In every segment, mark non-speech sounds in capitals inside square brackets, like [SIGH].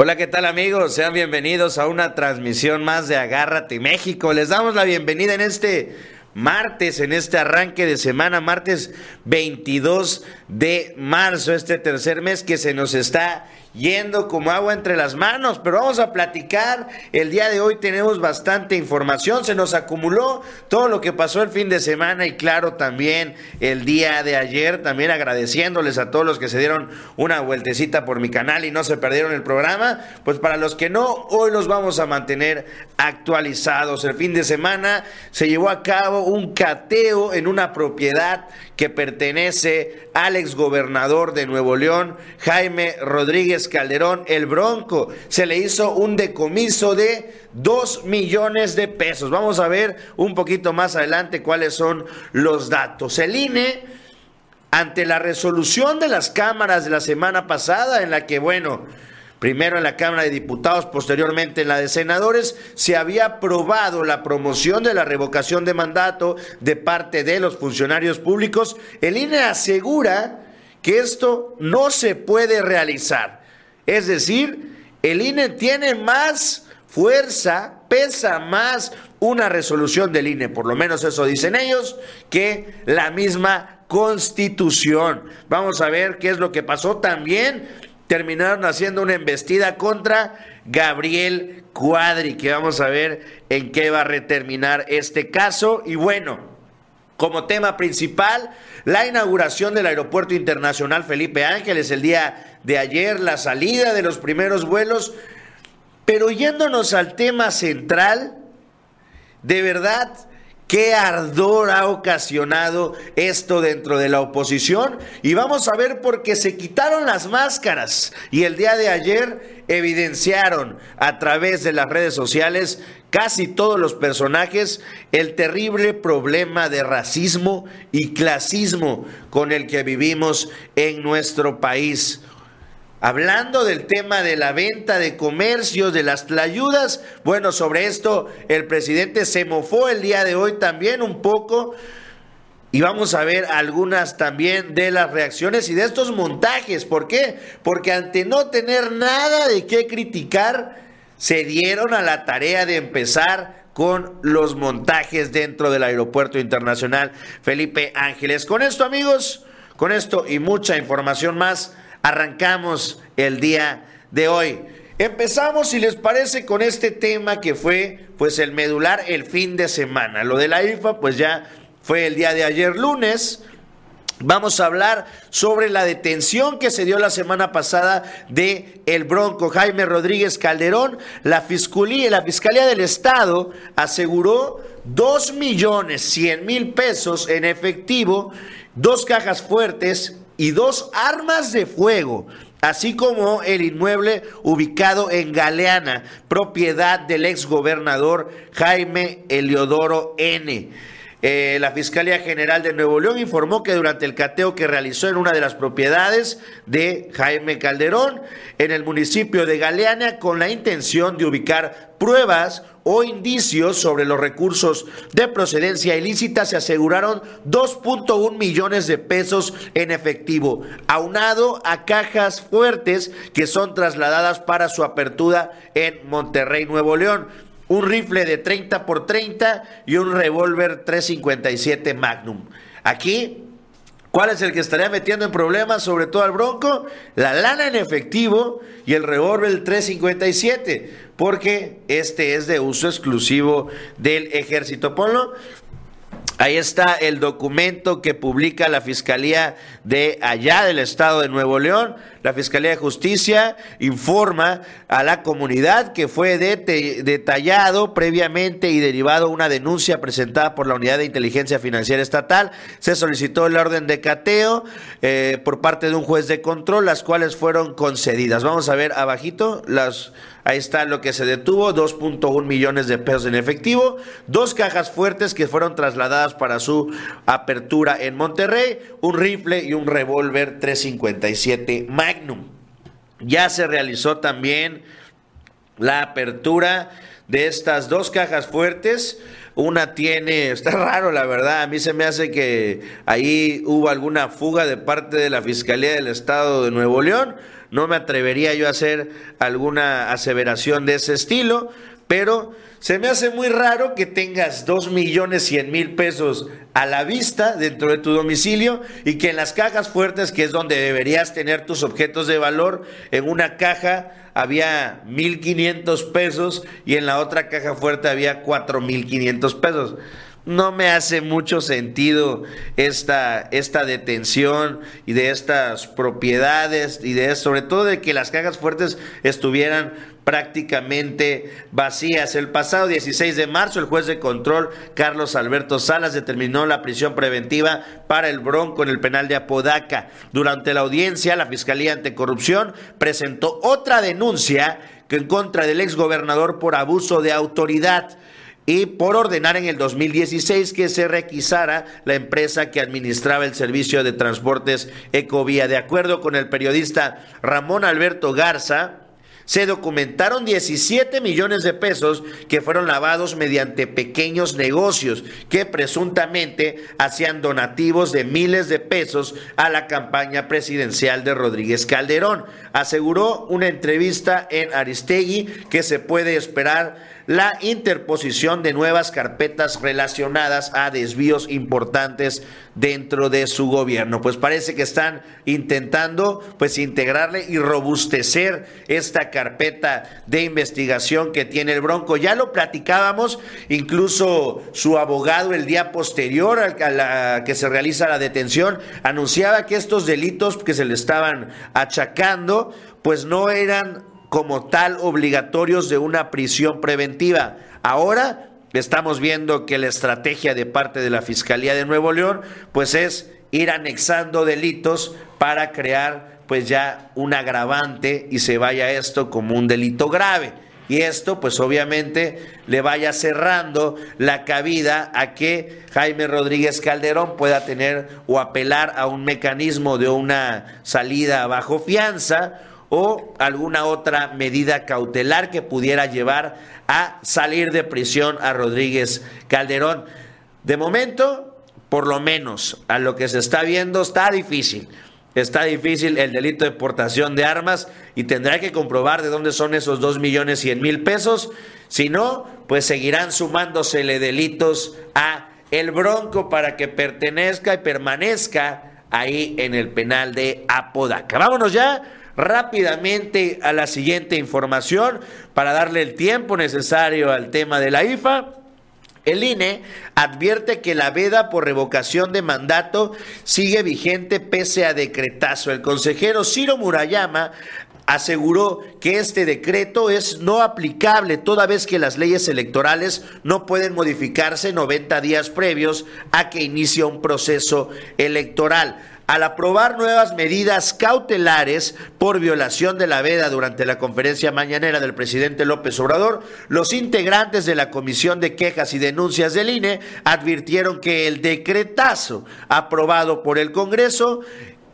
Hola, ¿qué tal amigos? Sean bienvenidos a una transmisión más de Agárrate México. Les damos la bienvenida en este martes, en este arranque de semana, martes 22 de marzo, este tercer mes que se nos está yendo como agua entre las manos, pero vamos a platicar. El día de hoy tenemos bastante información, se nos acumuló todo lo que pasó el fin de semana y claro también el día de ayer, también agradeciéndoles a todos los que se dieron una vueltecita por mi canal y no se perdieron el programa, pues para los que no, hoy los vamos a mantener actualizados. El fin de semana se llevó a cabo un cateo en una propiedad que pertenece al exgobernador de Nuevo León, Jaime Rodríguez Calderón, el Bronco. Se le hizo un decomiso de 2 millones de pesos. Vamos a ver un poquito más adelante cuáles son los datos. El INE, ante la resolución de las cámaras de la semana pasada, en la que, bueno, primero en la Cámara de Diputados, posteriormente en la de Senadores, se había aprobado la promoción de la revocación de mandato de parte de los funcionarios públicos. El INE asegura que esto no se puede realizar. Es decir, el INE tiene más fuerza, pesa más una resolución del INE, por lo menos eso dicen ellos, que la misma constitución. Vamos a ver qué es lo que pasó también terminaron haciendo una embestida contra Gabriel Cuadri, que vamos a ver en qué va a reterminar este caso. Y bueno, como tema principal, la inauguración del Aeropuerto Internacional Felipe Ángeles el día de ayer, la salida de los primeros vuelos. Pero yéndonos al tema central, de verdad, qué ardor ha ocasionado esto dentro de la oposición. Y vamos a ver por qué se quitaron las máscaras y el día de ayer evidenciaron a través de las redes sociales casi todos los personajes el terrible problema de racismo y clasismo con el que vivimos en nuestro país. Hablando del tema de la venta de comercios, de las tlayudas, bueno, sobre esto el presidente se mofó el día de hoy también un poco. Y vamos a ver algunas también de las reacciones y de estos montajes. ¿Por qué? Porque ante no tener nada de qué criticar, se dieron a la tarea de empezar con los montajes dentro del Aeropuerto Internacional Felipe Ángeles. Con esto, amigos, con esto y mucha información más arrancamos el día de hoy. Empezamos, si les parece, con este tema que fue pues el medular el fin de semana. Lo de la IFA pues ya fue el día de ayer lunes. Vamos a hablar sobre la detención que se dio la semana pasada de el Bronco Jaime Rodríguez Calderón. La Fiscalía, la Fiscalía del Estado aseguró dos millones cien mil pesos en efectivo, dos cajas fuertes y dos armas de fuego, así como el inmueble ubicado en Galeana, propiedad del exgobernador Jaime Eliodoro N. Eh, la Fiscalía General de Nuevo León informó que durante el cateo que realizó en una de las propiedades de Jaime Calderón en el municipio de Galeana con la intención de ubicar pruebas o indicios sobre los recursos de procedencia ilícita se aseguraron 2.1 millones de pesos en efectivo, aunado a cajas fuertes que son trasladadas para su apertura en Monterrey, Nuevo León un rifle de 30 por 30 y un revólver 357 Magnum. Aquí, ¿cuál es el que estaría metiendo en problemas, sobre todo al Bronco? La lana en efectivo y el revólver 357, porque este es de uso exclusivo del ejército. Ponlo. Ahí está el documento que publica la Fiscalía de allá del estado de Nuevo León. La Fiscalía de Justicia informa a la comunidad que fue detallado previamente y derivado una denuncia presentada por la Unidad de Inteligencia Financiera Estatal. Se solicitó el orden de cateo eh, por parte de un juez de control, las cuales fueron concedidas. Vamos a ver abajito las Ahí está lo que se detuvo, 2.1 millones de pesos en efectivo, dos cajas fuertes que fueron trasladadas para su apertura en Monterrey, un rifle y un revólver 357 Magnum. Ya se realizó también la apertura de estas dos cajas fuertes una tiene, [LAUGHS] está raro la verdad, a mí se me hace que ahí hubo alguna fuga de parte de la Fiscalía del Estado de Nuevo León. No me atrevería yo a hacer alguna aseveración de ese estilo, pero se me hace muy raro que tengas dos millones cien mil pesos a la vista dentro de tu domicilio y que en las cajas fuertes, que es donde deberías tener tus objetos de valor, en una caja había mil quinientos pesos y en la otra caja fuerte había cuatro mil quinientos pesos no me hace mucho sentido esta, esta detención y de estas propiedades y de sobre todo de que las cajas fuertes estuvieran prácticamente vacías. El pasado 16 de marzo, el juez de control Carlos Alberto Salas determinó la prisión preventiva para el Bronco en el penal de Apodaca. Durante la audiencia, la Fiscalía Anticorrupción presentó otra denuncia en contra del exgobernador por abuso de autoridad y por ordenar en el 2016 que se requisara la empresa que administraba el servicio de transportes Ecovía. De acuerdo con el periodista Ramón Alberto Garza, se documentaron 17 millones de pesos que fueron lavados mediante pequeños negocios que presuntamente hacían donativos de miles de pesos a la campaña presidencial de Rodríguez Calderón. Aseguró una entrevista en Aristegui que se puede esperar la interposición de nuevas carpetas relacionadas a desvíos importantes dentro de su gobierno. Pues parece que están intentando pues integrarle y robustecer esta carpeta de investigación que tiene el Bronco. Ya lo platicábamos, incluso su abogado el día posterior a la que se realiza la detención anunciaba que estos delitos que se le estaban achacando pues no eran como tal obligatorios de una prisión preventiva. Ahora estamos viendo que la estrategia de parte de la Fiscalía de Nuevo León pues es ir anexando delitos para crear pues ya un agravante y se vaya esto como un delito grave. Y esto pues obviamente le vaya cerrando la cabida a que Jaime Rodríguez Calderón pueda tener o apelar a un mecanismo de una salida bajo fianza o alguna otra medida cautelar que pudiera llevar a salir de prisión a Rodríguez Calderón. De momento, por lo menos a lo que se está viendo, está difícil. Está difícil el delito de portación de armas y tendrá que comprobar de dónde son esos dos millones cien mil pesos. Si no, pues seguirán sumándosele delitos a el Bronco para que pertenezca y permanezca ahí en el penal de Apodaca. Vámonos ya rápidamente a la siguiente información para darle el tiempo necesario al tema de la IFA. El INE advierte que la veda por revocación de mandato sigue vigente pese a decretazo. El consejero Ciro Murayama aseguró que este decreto es no aplicable toda vez que las leyes electorales no pueden modificarse 90 días previos a que inicie un proceso electoral al aprobar nuevas medidas cautelares por violación de la veda durante la conferencia mañanera del presidente López Obrador, los integrantes de la Comisión de Quejas y Denuncias del INE advirtieron que el decretazo aprobado por el Congreso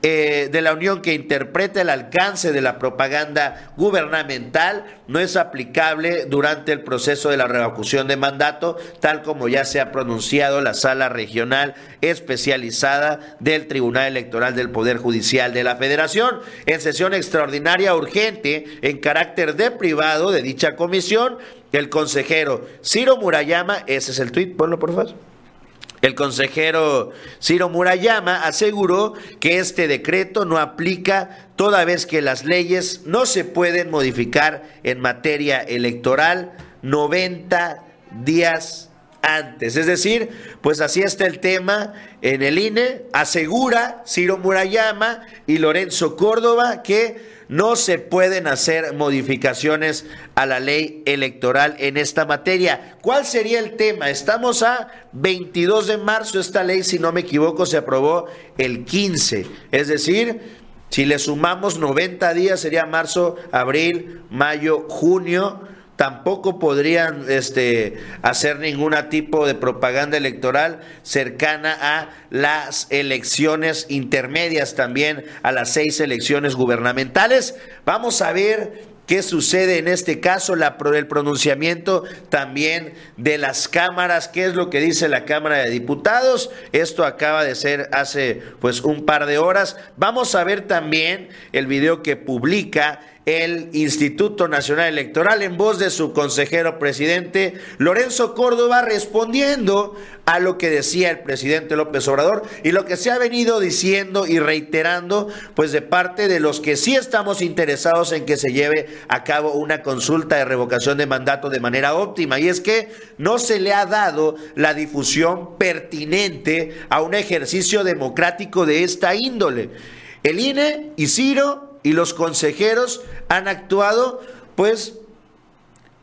eh, de la Unión que interpreta el alcance de la propaganda gubernamental no es aplicable durante el proceso de la revocación de mandato, tal como ya se ha pronunciado la Sala Regional Especializada del Tribunal Electoral del Poder Judicial de la Federación. En sesión extraordinaria urgente, en carácter de privado de dicha comisión, el consejero Ciro Murayama, ese es el tuit, ponlo por favor el consejero Ciro Murayama aseguró que este decreto no aplica toda vez que las leyes no se pueden modificar en materia electoral 90 días antes. Es decir, pues así está el tema en el INE, asegura Ciro Murayama y Lorenzo Córdoba que no se pueden hacer modificaciones a la ley electoral en esta materia. ¿Cuál sería el tema? Estamos a 22 de marzo, esta ley, si no me equivoco, se aprobó el 15, es decir, si le sumamos 90 días sería marzo, abril, mayo, junio tampoco podrían este, hacer ningún tipo de propaganda electoral cercana a las elecciones intermedias, también a las seis elecciones gubernamentales. Vamos a ver qué sucede en este caso, la, el pronunciamiento también de las cámaras, qué es lo que dice la Cámara de Diputados. Esto acaba de ser hace pues un par de horas. Vamos a ver también el video que publica el Instituto Nacional Electoral en voz de su consejero presidente Lorenzo Córdoba respondiendo a lo que decía el presidente López Obrador y lo que se ha venido diciendo y reiterando pues de parte de los que sí estamos interesados en que se lleve a cabo una consulta de revocación de mandato de manera óptima y es que no se le ha dado la difusión pertinente a un ejercicio democrático de esta índole. El INE y Ciro y los consejeros han actuado pues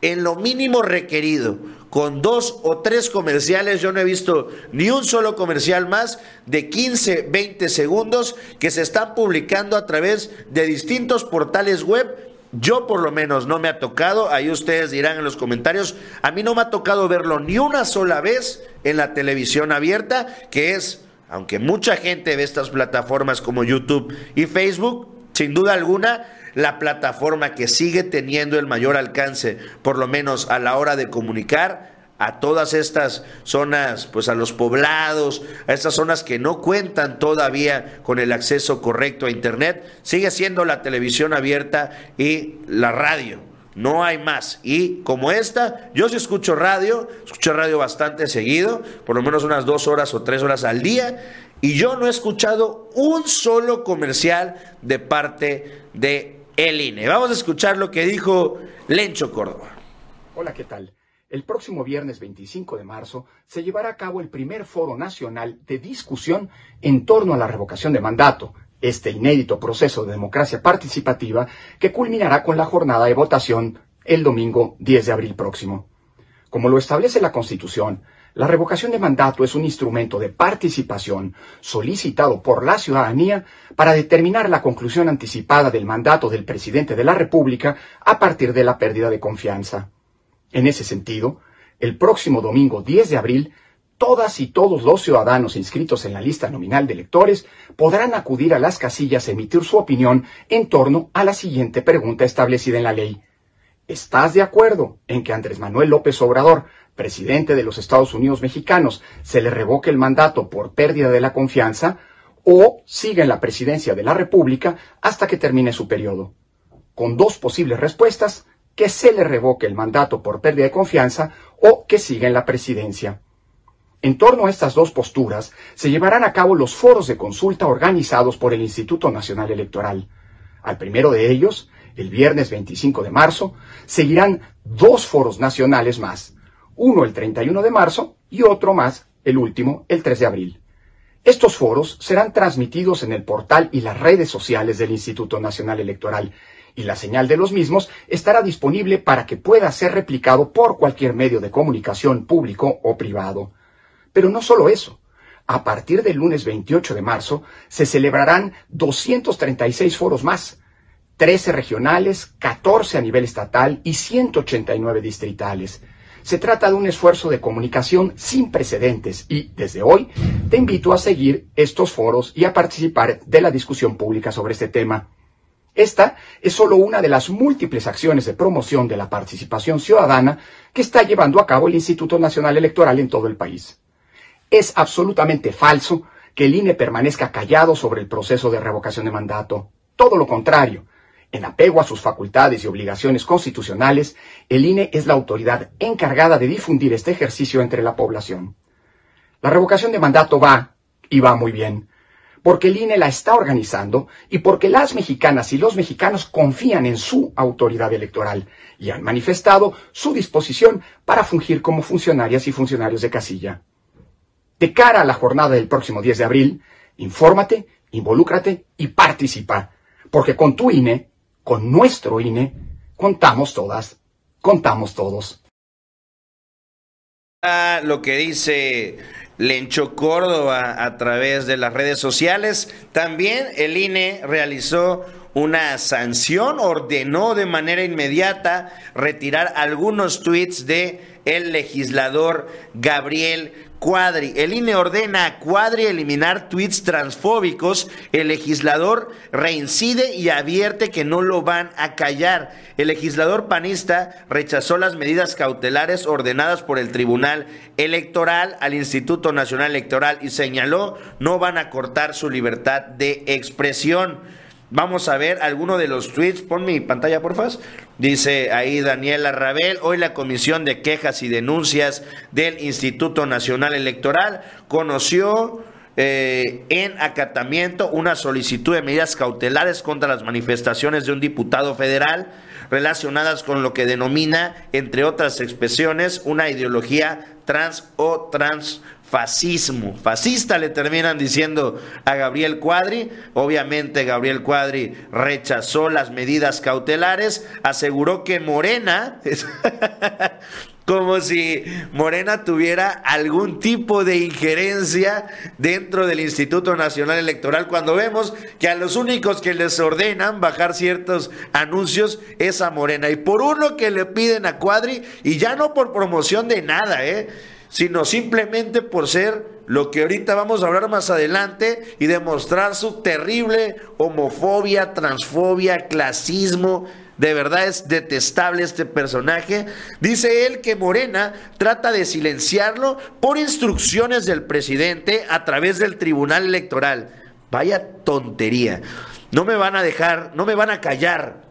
en lo mínimo requerido. Con dos o tres comerciales, yo no he visto ni un solo comercial más de 15, 20 segundos que se están publicando a través de distintos portales web. Yo por lo menos no me ha tocado, ahí ustedes dirán en los comentarios, a mí no me ha tocado verlo ni una sola vez en la televisión abierta, que es, aunque mucha gente ve estas plataformas como YouTube y Facebook, sin duda alguna, la plataforma que sigue teniendo el mayor alcance, por lo menos a la hora de comunicar a todas estas zonas, pues a los poblados, a estas zonas que no cuentan todavía con el acceso correcto a Internet, sigue siendo la televisión abierta y la radio. No hay más. Y como esta, yo sí escucho radio, escucho radio bastante seguido, por lo menos unas dos horas o tres horas al día, y yo no he escuchado un solo comercial de parte de el INE. Vamos a escuchar lo que dijo Lencho Córdoba. Hola, ¿qué tal? El próximo viernes 25 de marzo se llevará a cabo el primer foro nacional de discusión en torno a la revocación de mandato, este inédito proceso de democracia participativa que culminará con la jornada de votación el domingo 10 de abril próximo. Como lo establece la Constitución, la revocación de mandato es un instrumento de participación solicitado por la ciudadanía para determinar la conclusión anticipada del mandato del presidente de la República a partir de la pérdida de confianza. En ese sentido, el próximo domingo 10 de abril, todas y todos los ciudadanos inscritos en la lista nominal de electores podrán acudir a las casillas a emitir su opinión en torno a la siguiente pregunta establecida en la ley. ¿Estás de acuerdo en que Andrés Manuel López Obrador presidente de los Estados Unidos mexicanos, se le revoque el mandato por pérdida de la confianza o siga en la presidencia de la República hasta que termine su periodo. Con dos posibles respuestas, que se le revoque el mandato por pérdida de confianza o que siga en la presidencia. En torno a estas dos posturas se llevarán a cabo los foros de consulta organizados por el Instituto Nacional Electoral. Al primero de ellos, el viernes 25 de marzo, seguirán dos foros nacionales más, uno el 31 de marzo y otro más, el último, el 3 de abril. Estos foros serán transmitidos en el portal y las redes sociales del Instituto Nacional Electoral y la señal de los mismos estará disponible para que pueda ser replicado por cualquier medio de comunicación público o privado. Pero no solo eso. A partir del lunes 28 de marzo se celebrarán 236 foros más, 13 regionales, 14 a nivel estatal y 189 distritales. Se trata de un esfuerzo de comunicación sin precedentes y, desde hoy, te invito a seguir estos foros y a participar de la discusión pública sobre este tema. Esta es solo una de las múltiples acciones de promoción de la participación ciudadana que está llevando a cabo el Instituto Nacional Electoral en todo el país. Es absolutamente falso que el INE permanezca callado sobre el proceso de revocación de mandato. Todo lo contrario, en apego a sus facultades y obligaciones constitucionales, el INE es la autoridad encargada de difundir este ejercicio entre la población. La revocación de mandato va, y va muy bien, porque el INE la está organizando y porque las mexicanas y los mexicanos confían en su autoridad electoral y han manifestado su disposición para fungir como funcionarias y funcionarios de casilla. De cara a la jornada del próximo 10 de abril, infórmate, involúcrate y participa, porque con tu INE con nuestro INE, contamos todas, contamos todos. Lo que dice Lencho Córdoba a través de las redes sociales, también el INE realizó una sanción, ordenó de manera inmediata retirar algunos tweets de el legislador Gabriel Cuadri. El INE ordena a Cuadri eliminar tweets transfóbicos. El legislador reincide y advierte que no lo van a callar. El legislador panista rechazó las medidas cautelares ordenadas por el Tribunal Electoral al Instituto Nacional Electoral y señaló no van a cortar su libertad de expresión. Vamos a ver alguno de los tweets. Pon mi pantalla, porfa. Dice ahí Daniela Rabel. Hoy la Comisión de Quejas y Denuncias del Instituto Nacional Electoral conoció eh, en acatamiento una solicitud de medidas cautelares contra las manifestaciones de un diputado federal relacionadas con lo que denomina, entre otras expresiones, una ideología trans o trans fascismo. Fascista le terminan diciendo a Gabriel Cuadri. Obviamente Gabriel Cuadri rechazó las medidas cautelares, aseguró que Morena, [LAUGHS] como si Morena tuviera algún tipo de injerencia dentro del Instituto Nacional Electoral, cuando vemos que a los únicos que les ordenan bajar ciertos anuncios es a Morena. Y por uno que le piden a Cuadri, y ya no por promoción de nada, ¿eh? Sino simplemente por ser lo que ahorita vamos a hablar más adelante y demostrar su terrible homofobia, transfobia, clasismo. De verdad es detestable este personaje. Dice él que Morena trata de silenciarlo por instrucciones del presidente a través del Tribunal Electoral. Vaya tontería. No me van a dejar, no me van a callar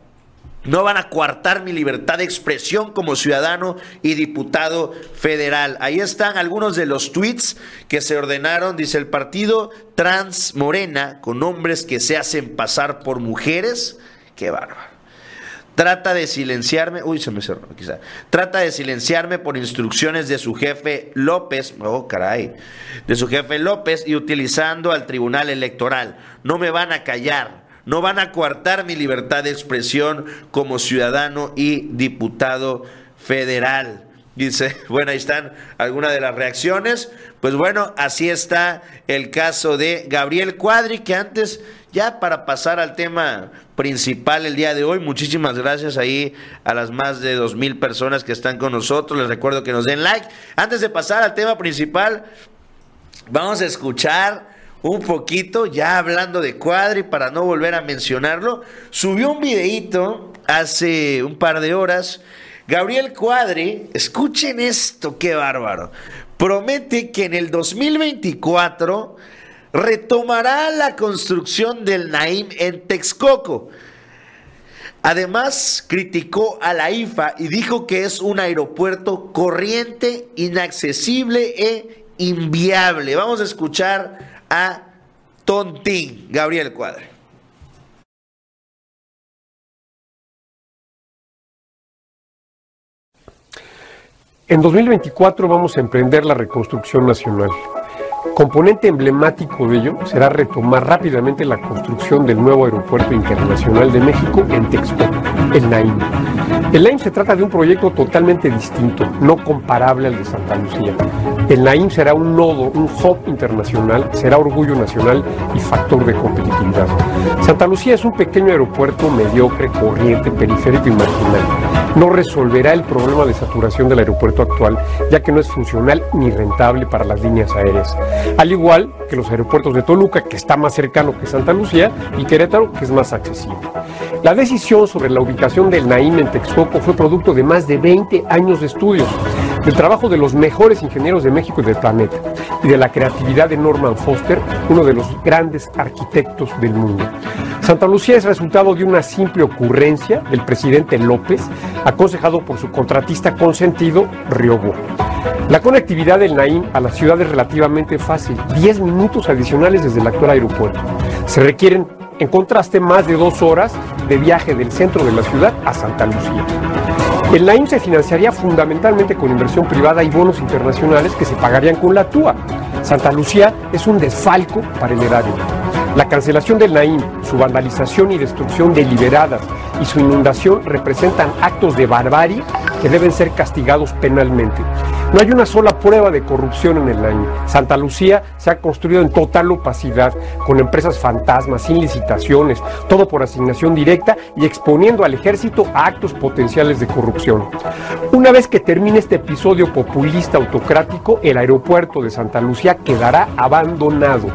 no van a coartar mi libertad de expresión como ciudadano y diputado federal. Ahí están algunos de los tweets que se ordenaron. Dice el partido Trans Morena, con hombres que se hacen pasar por mujeres. Qué bárbaro. Trata de silenciarme, uy, se me cerró quizá. Trata de silenciarme por instrucciones de su jefe López, oh caray, de su jefe López y utilizando al Tribunal Electoral. No me van a callar no van a coartar mi libertad de expresión como ciudadano y diputado federal. Dice, [LAUGHS] bueno, ahí están algunas de las reacciones. Pues bueno, así está el caso de Gabriel Cuadri, que antes, ya para pasar al tema principal el día de hoy, muchísimas gracias ahí a las más de dos mil personas que están con nosotros. Les recuerdo que nos den like. Antes de pasar al tema principal, vamos a escuchar un poquito, ya hablando de Cuadri, para no volver a mencionarlo, subió un videíto hace un par de horas. Gabriel Cuadri, escuchen esto, qué bárbaro. Promete que en el 2024 retomará la construcción del Naim en Texcoco. Además, criticó a la IFA y dijo que es un aeropuerto corriente, inaccesible e inviable. Vamos a escuchar a Tontín, Gabriel Cuadre. En 2024 vamos a emprender la reconstrucción nacional. Componente emblemático de ello será retomar rápidamente la construcción del nuevo Aeropuerto Internacional de México en Texcoco, el NAIM. El NAIM se trata de un proyecto totalmente distinto, no comparable al de Santa Lucía. El NAIM será un nodo, un hub internacional, será orgullo nacional y factor de competitividad. Santa Lucía es un pequeño aeropuerto mediocre, corriente, periférico y marginal. No resolverá el problema de saturación del aeropuerto actual, ya que no es funcional ni rentable para las líneas aéreas. Al igual que los aeropuertos de Toluca, que está más cercano que Santa Lucía, y Querétaro, que es más accesible. La decisión sobre la ubicación del NAIM en Texcoco fue producto de más de 20 años de estudios del trabajo de los mejores ingenieros de México y del planeta, y de la creatividad de Norman Foster, uno de los grandes arquitectos del mundo. Santa Lucía es resultado de una simple ocurrencia del presidente López, aconsejado por su contratista consentido, Riobo. La conectividad del Naim a la ciudad es relativamente fácil, 10 minutos adicionales desde el actual aeropuerto. Se requieren, en contraste, más de dos horas de viaje del centro de la ciudad a Santa Lucía. El NAIM se financiaría fundamentalmente con inversión privada y bonos internacionales que se pagarían con la TUA. Santa Lucía es un desfalco para el erario. La cancelación del Naim, su vandalización y destrucción deliberadas y su inundación representan actos de barbarie que deben ser castigados penalmente. No hay una sola prueba de corrupción en el año. Santa Lucía se ha construido en total opacidad, con empresas fantasmas, sin licitaciones, todo por asignación directa y exponiendo al ejército a actos potenciales de corrupción. Una vez que termine este episodio populista autocrático, el aeropuerto de Santa Lucía quedará abandonado.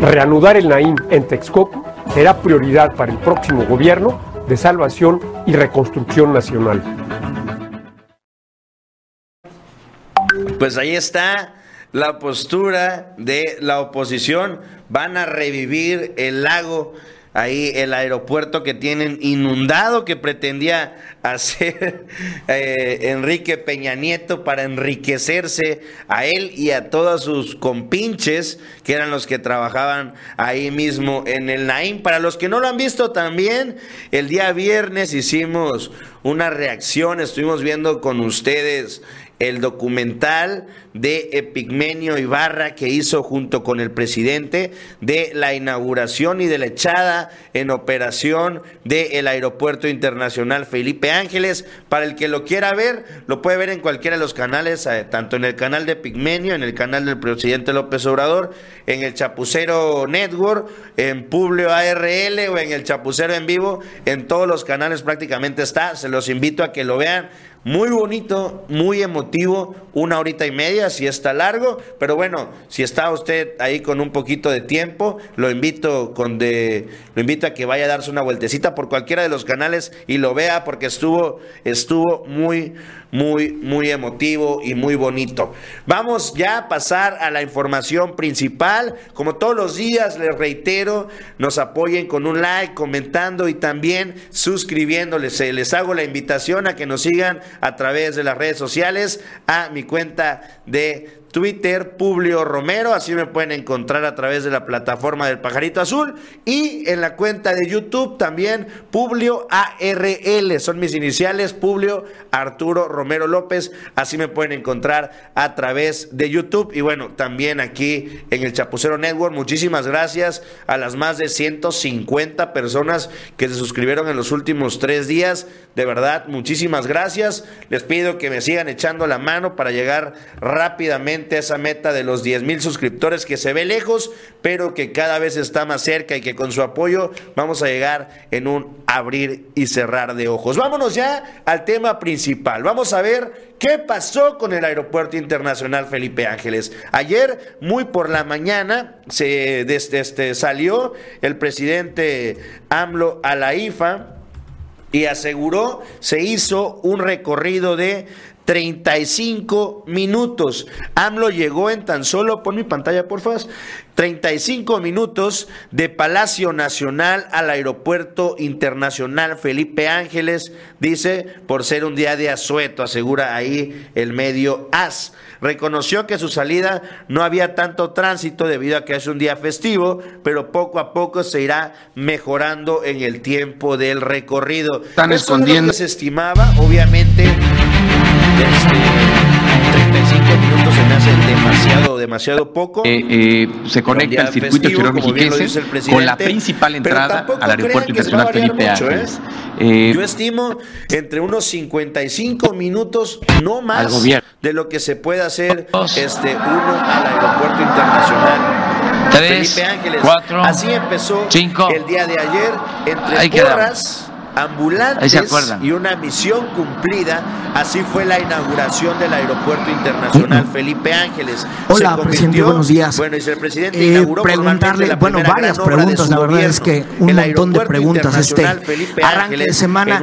Reanudar el Naim en Texcoco será prioridad para el próximo gobierno de salvación y reconstrucción nacional. Pues ahí está la postura de la oposición. Van a revivir el lago ahí el aeropuerto que tienen inundado que pretendía hacer [LAUGHS] eh, Enrique Peña Nieto para enriquecerse a él y a todos sus compinches que eran los que trabajaban ahí mismo en el Naim. Para los que no lo han visto también, el día viernes hicimos una reacción, estuvimos viendo con ustedes el documental de Epigmenio Ibarra que hizo junto con el presidente de la inauguración y de la echada en operación del aeropuerto internacional Felipe Ángeles. Para el que lo quiera ver, lo puede ver en cualquiera de los canales, eh, tanto en el canal de Epigmenio, en el canal del presidente López Obrador, en el Chapucero Network, en Publio ARL o en el Chapucero en vivo, en todos los canales prácticamente está. Se los invito a que lo vean muy bonito, muy emotivo, una horita y media, si está largo, pero bueno, si está usted ahí con un poquito de tiempo, lo invito con de, lo invito a que vaya a darse una vueltecita por cualquiera de los canales y lo vea porque estuvo, estuvo muy, muy, muy emotivo y muy bonito. Vamos ya a pasar a la información principal. Como todos los días, les reitero, nos apoyen con un like, comentando y también suscribiéndoles. Les hago la invitación a que nos sigan a través de las redes sociales, a mi cuenta de Twitter, Publio Romero, así me pueden encontrar a través de la plataforma del Pajarito Azul y en la cuenta de YouTube también Publio ARL, son mis iniciales, Publio Arturo Romero López, así me pueden encontrar a través de YouTube. Y bueno, también aquí en el Chapucero Network, muchísimas gracias a las más de 150 personas que se suscribieron en los últimos tres días, de verdad, muchísimas gracias, les pido que me sigan echando la mano para llegar rápidamente esa meta de los 10 mil suscriptores que se ve lejos, pero que cada vez está más cerca y que con su apoyo vamos a llegar en un abrir y cerrar de ojos. Vámonos ya al tema principal. Vamos a ver qué pasó con el Aeropuerto Internacional Felipe Ángeles. Ayer, muy por la mañana, se este, salió el presidente AMLO a la IFA y aseguró, se hizo un recorrido de 35 minutos. AMLO llegó en tan solo, pon mi pantalla por favor, 35 minutos de Palacio Nacional al Aeropuerto Internacional Felipe Ángeles, dice, por ser un día de asueto, asegura ahí el medio AS. Reconoció que su salida no había tanto tránsito debido a que es un día festivo, pero poco a poco se irá mejorando en el tiempo del recorrido. Están escondiendo. se estimaba, obviamente 35 minutos se me hace demasiado, demasiado poco. Eh, eh, se conecta el circuito exterior mexiquense con la principal entrada al aeropuerto internacional Felipe ¿eh? Ángeles. Yo estimo entre unos 55 minutos, no más, de lo que se puede hacer este uno al aeropuerto internacional. Felipe Ángeles. Así empezó el día de ayer entre porras ambulantes y una misión cumplida. Así fue la inauguración del Aeropuerto Internacional Felipe Ángeles. Hola, presidente, buenos días. Bueno, y el presidente eh, inauguró preguntarle, bueno, varias preguntas, la verdad es que un montón de preguntas este arranque de semana.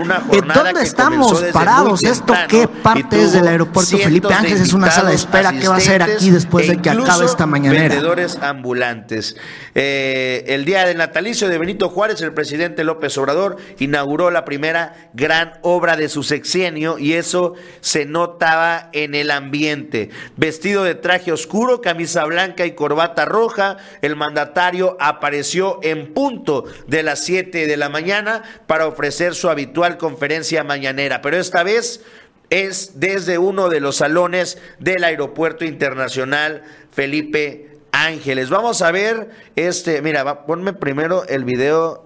¿Dónde estamos parados? ¿Esto qué parte es del Aeropuerto Felipe Ángeles? Es una sala de espera. ¿Qué va a ser aquí después de que acabe esta mañanera? Vendedores ambulantes. Eh, el día del natalicio de Benito Juárez, el presidente López Obrador inauguró la primera gran obra de su sexenio y eso se notaba en el ambiente. Vestido de traje oscuro, camisa blanca y corbata roja, el mandatario apareció en punto de las 7 de la mañana para ofrecer su habitual conferencia mañanera, pero esta vez es desde uno de los salones del Aeropuerto Internacional Felipe Ángeles. Vamos a ver este, mira, ponme primero el video,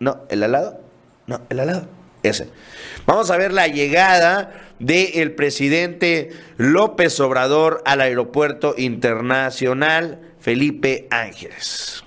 no, el al lado. No, el al lado. ese. Vamos a ver la llegada del presidente López Obrador al aeropuerto internacional Felipe Ángeles.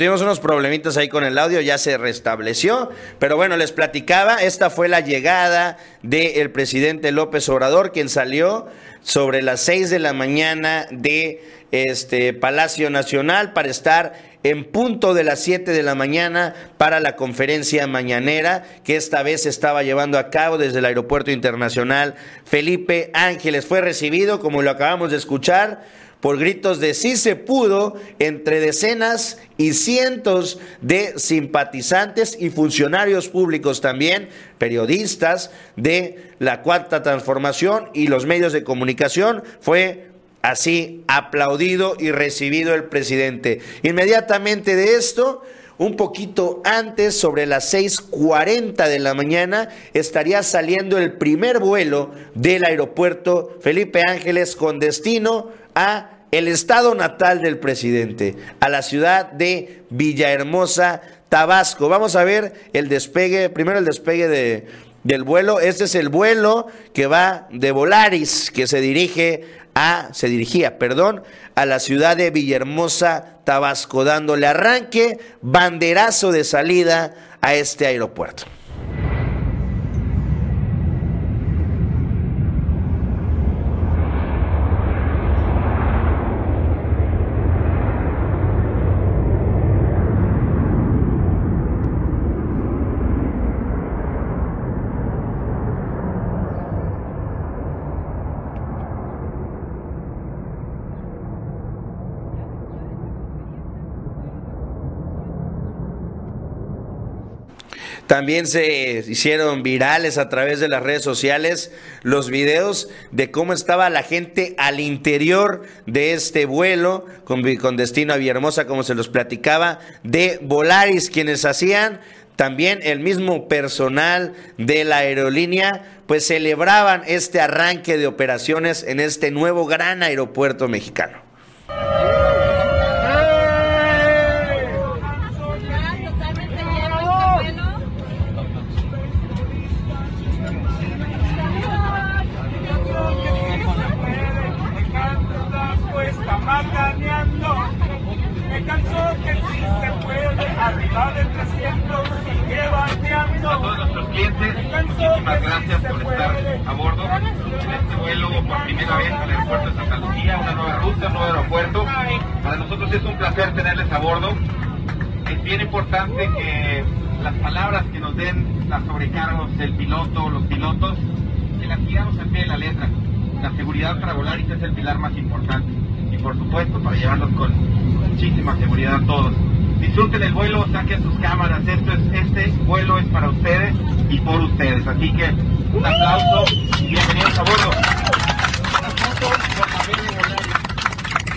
Tuvimos unos problemitas ahí con el audio, ya se restableció, pero bueno, les platicaba, esta fue la llegada del presidente López Obrador, quien salió sobre las seis de la mañana de este Palacio Nacional para estar en punto de las 7 de la mañana para la conferencia mañanera que esta vez se estaba llevando a cabo desde el Aeropuerto Internacional Felipe Ángeles. Fue recibido, como lo acabamos de escuchar, por gritos de sí se pudo entre decenas y cientos de simpatizantes y funcionarios públicos también, periodistas de la Cuarta Transformación y los medios de comunicación. Fue así aplaudido y recibido el presidente. Inmediatamente de esto, un poquito antes, sobre las 6.40 de la mañana, estaría saliendo el primer vuelo del aeropuerto Felipe Ángeles con destino a el estado natal del presidente, a la ciudad de Villahermosa, Tabasco. Vamos a ver el despegue, primero el despegue de, del vuelo. Este es el vuelo que va de Volaris, que se dirige a, se dirigía, perdón, a la ciudad de Villahermosa, Tabasco, dándole arranque, banderazo de salida a este aeropuerto. También se hicieron virales a través de las redes sociales los videos de cómo estaba la gente al interior de este vuelo con, destino a Villahermosa, como se los platicaba, de Volaris, quienes hacían también el mismo personal de la aerolínea, pues celebraban este arranque de operaciones en este nuevo gran aeropuerto mexicano. Arriba de 300 sigue bateando. A todos nuestros clientes, muchísimas gracias por estar a bordo en este vuelo por primera vez al aeropuerto de Santa Lucía, una nueva ruta, un nuevo aeropuerto. Para nosotros es un placer tenerles a bordo. Es bien importante que las palabras que nos den las sobrecargos del piloto los pilotos, que las sigamos al pie de la letra. La seguridad para volar es el pilar más importante. Y por supuesto para llevarlos con muchísima seguridad a todos disfruten el vuelo, saquen sus cámaras, Esto es, este vuelo es para ustedes y por ustedes, así que un aplauso y bienvenidos a bordo.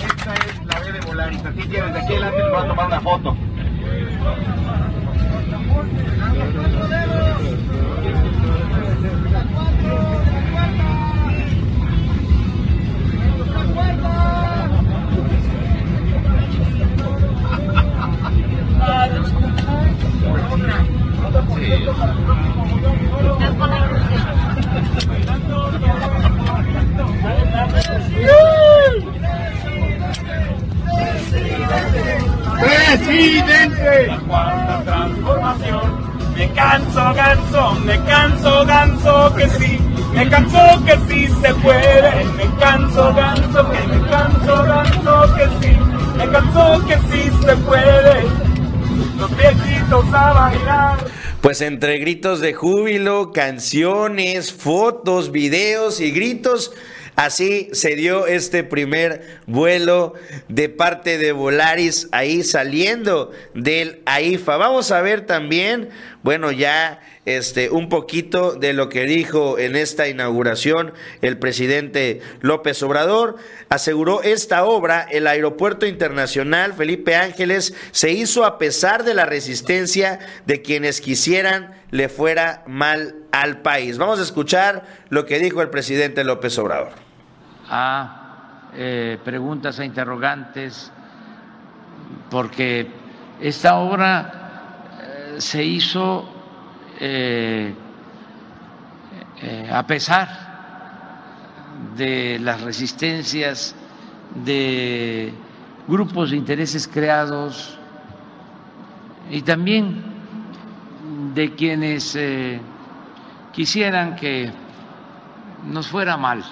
Esta es la B de Volaris, así que desde aquí adelante les voy a tomar una foto. A cuatro. Presidente. La cuarta transformación. Me canso, ganso, me canso, ganso que sí. Me canso que sí se puede. Me canso, ganso, que me canso, ganso que sí. Me canso que sí se puede. Pues entre gritos de júbilo, canciones, fotos, videos y gritos Así se dio este primer vuelo de parte de Volaris ahí saliendo del AIFA. Vamos a ver también, bueno, ya este un poquito de lo que dijo en esta inauguración el presidente López Obrador. Aseguró esta obra, el Aeropuerto Internacional Felipe Ángeles, se hizo a pesar de la resistencia de quienes quisieran le fuera mal al país. Vamos a escuchar lo que dijo el presidente López Obrador a eh, preguntas, a interrogantes, porque esta obra se hizo eh, a pesar de las resistencias de grupos de intereses creados y también de quienes quisieran que nos fuera mal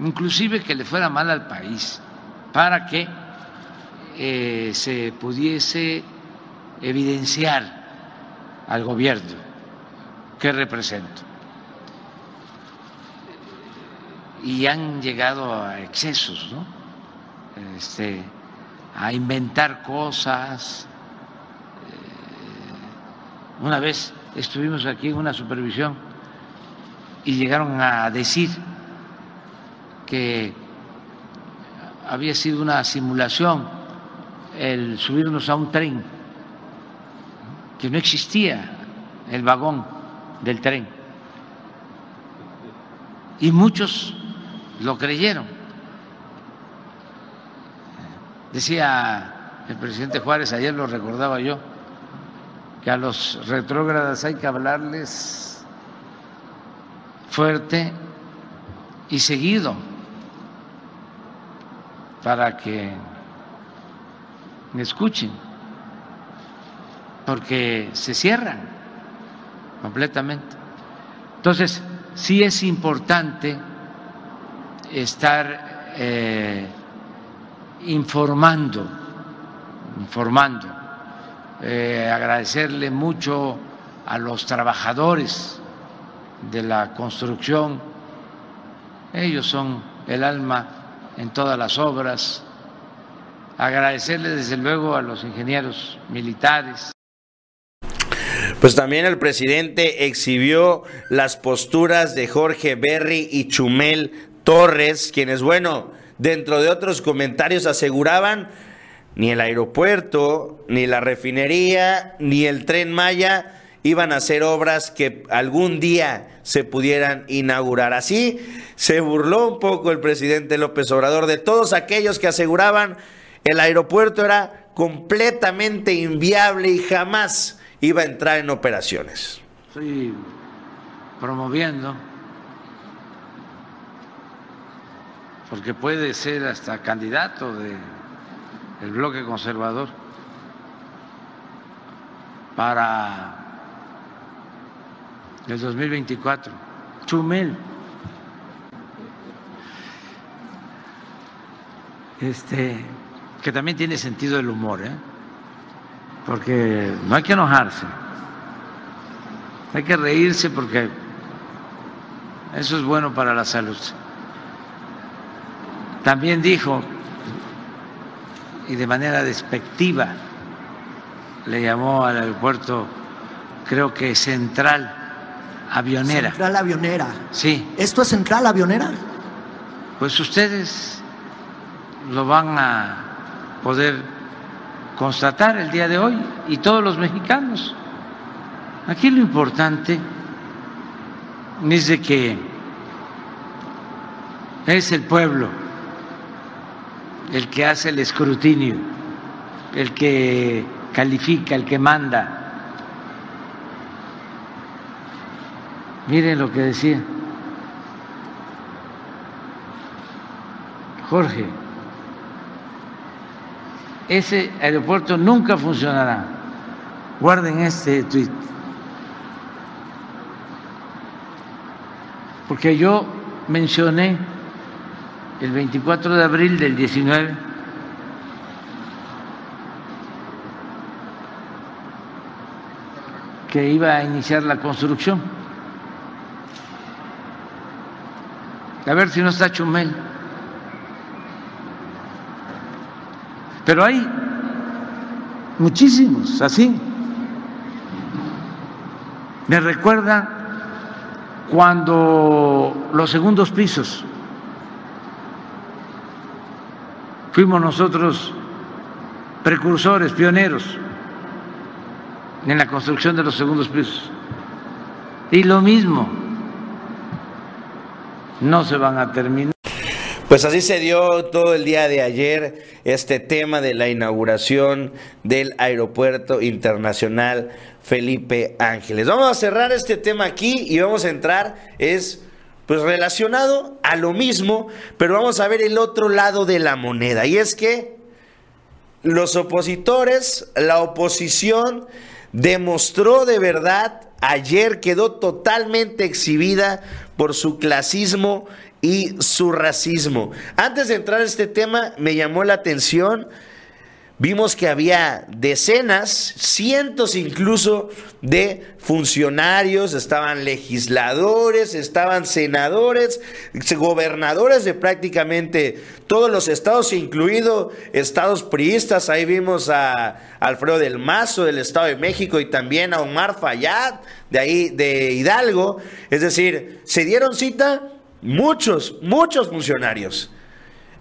inclusive que le fuera mal al país, para que eh, se pudiese evidenciar al gobierno que represento. Y han llegado a excesos, ¿no? Este, a inventar cosas. Eh, una vez estuvimos aquí en una supervisión y llegaron a decir que había sido una simulación el subirnos a un tren, que no existía el vagón del tren. Y muchos lo creyeron. Decía el presidente Juárez, ayer lo recordaba yo, que a los retrógradas hay que hablarles fuerte y seguido para que me escuchen, porque se cierran completamente. Entonces, sí es importante estar eh, informando, informando, eh, agradecerle mucho a los trabajadores de la construcción, ellos son el alma en todas las obras. Agradecerle desde luego a los ingenieros militares. Pues también el presidente exhibió las posturas de Jorge Berry y Chumel Torres, quienes, bueno, dentro de otros comentarios aseguraban ni el aeropuerto, ni la refinería, ni el tren Maya iban a ser obras que algún día se pudieran inaugurar. Así se burló un poco el presidente López Obrador de todos aquellos que aseguraban el aeropuerto era completamente inviable y jamás iba a entrar en operaciones. Estoy promoviendo, porque puede ser hasta candidato del bloque conservador para del 2024. Chumel. Este, que también tiene sentido el humor, ¿eh? Porque no hay que enojarse, hay que reírse porque eso es bueno para la salud. También dijo, y de manera despectiva, le llamó al aeropuerto, creo que central, avionera. Central avionera. Sí. ¿Esto es central avionera? Pues ustedes lo van a poder constatar el día de hoy y todos los mexicanos. Aquí lo importante es de que es el pueblo el que hace el escrutinio, el que califica, el que manda Miren lo que decía Jorge. Ese aeropuerto nunca funcionará. Guarden este tweet. Porque yo mencioné el 24 de abril del 19 que iba a iniciar la construcción. A ver si no está Chumel. Pero hay muchísimos así. Me recuerda cuando los segundos pisos fuimos nosotros precursores, pioneros en la construcción de los segundos pisos. Y lo mismo, no se van a terminar. Pues así se dio todo el día de ayer este tema de la inauguración del Aeropuerto Internacional Felipe Ángeles. Vamos a cerrar este tema aquí y vamos a entrar, es pues relacionado a lo mismo, pero vamos a ver el otro lado de la moneda. Y es que los opositores, la oposición, demostró de verdad, ayer quedó totalmente exhibida por su clasismo y su racismo. Antes de entrar a este tema, me llamó la atención Vimos que había decenas, cientos incluso de funcionarios, estaban legisladores, estaban senadores, gobernadores de prácticamente todos los estados, incluido estados priistas. Ahí vimos a Alfredo del Mazo del Estado de México y también a Omar Fayad de ahí de Hidalgo. Es decir, se dieron cita muchos, muchos funcionarios.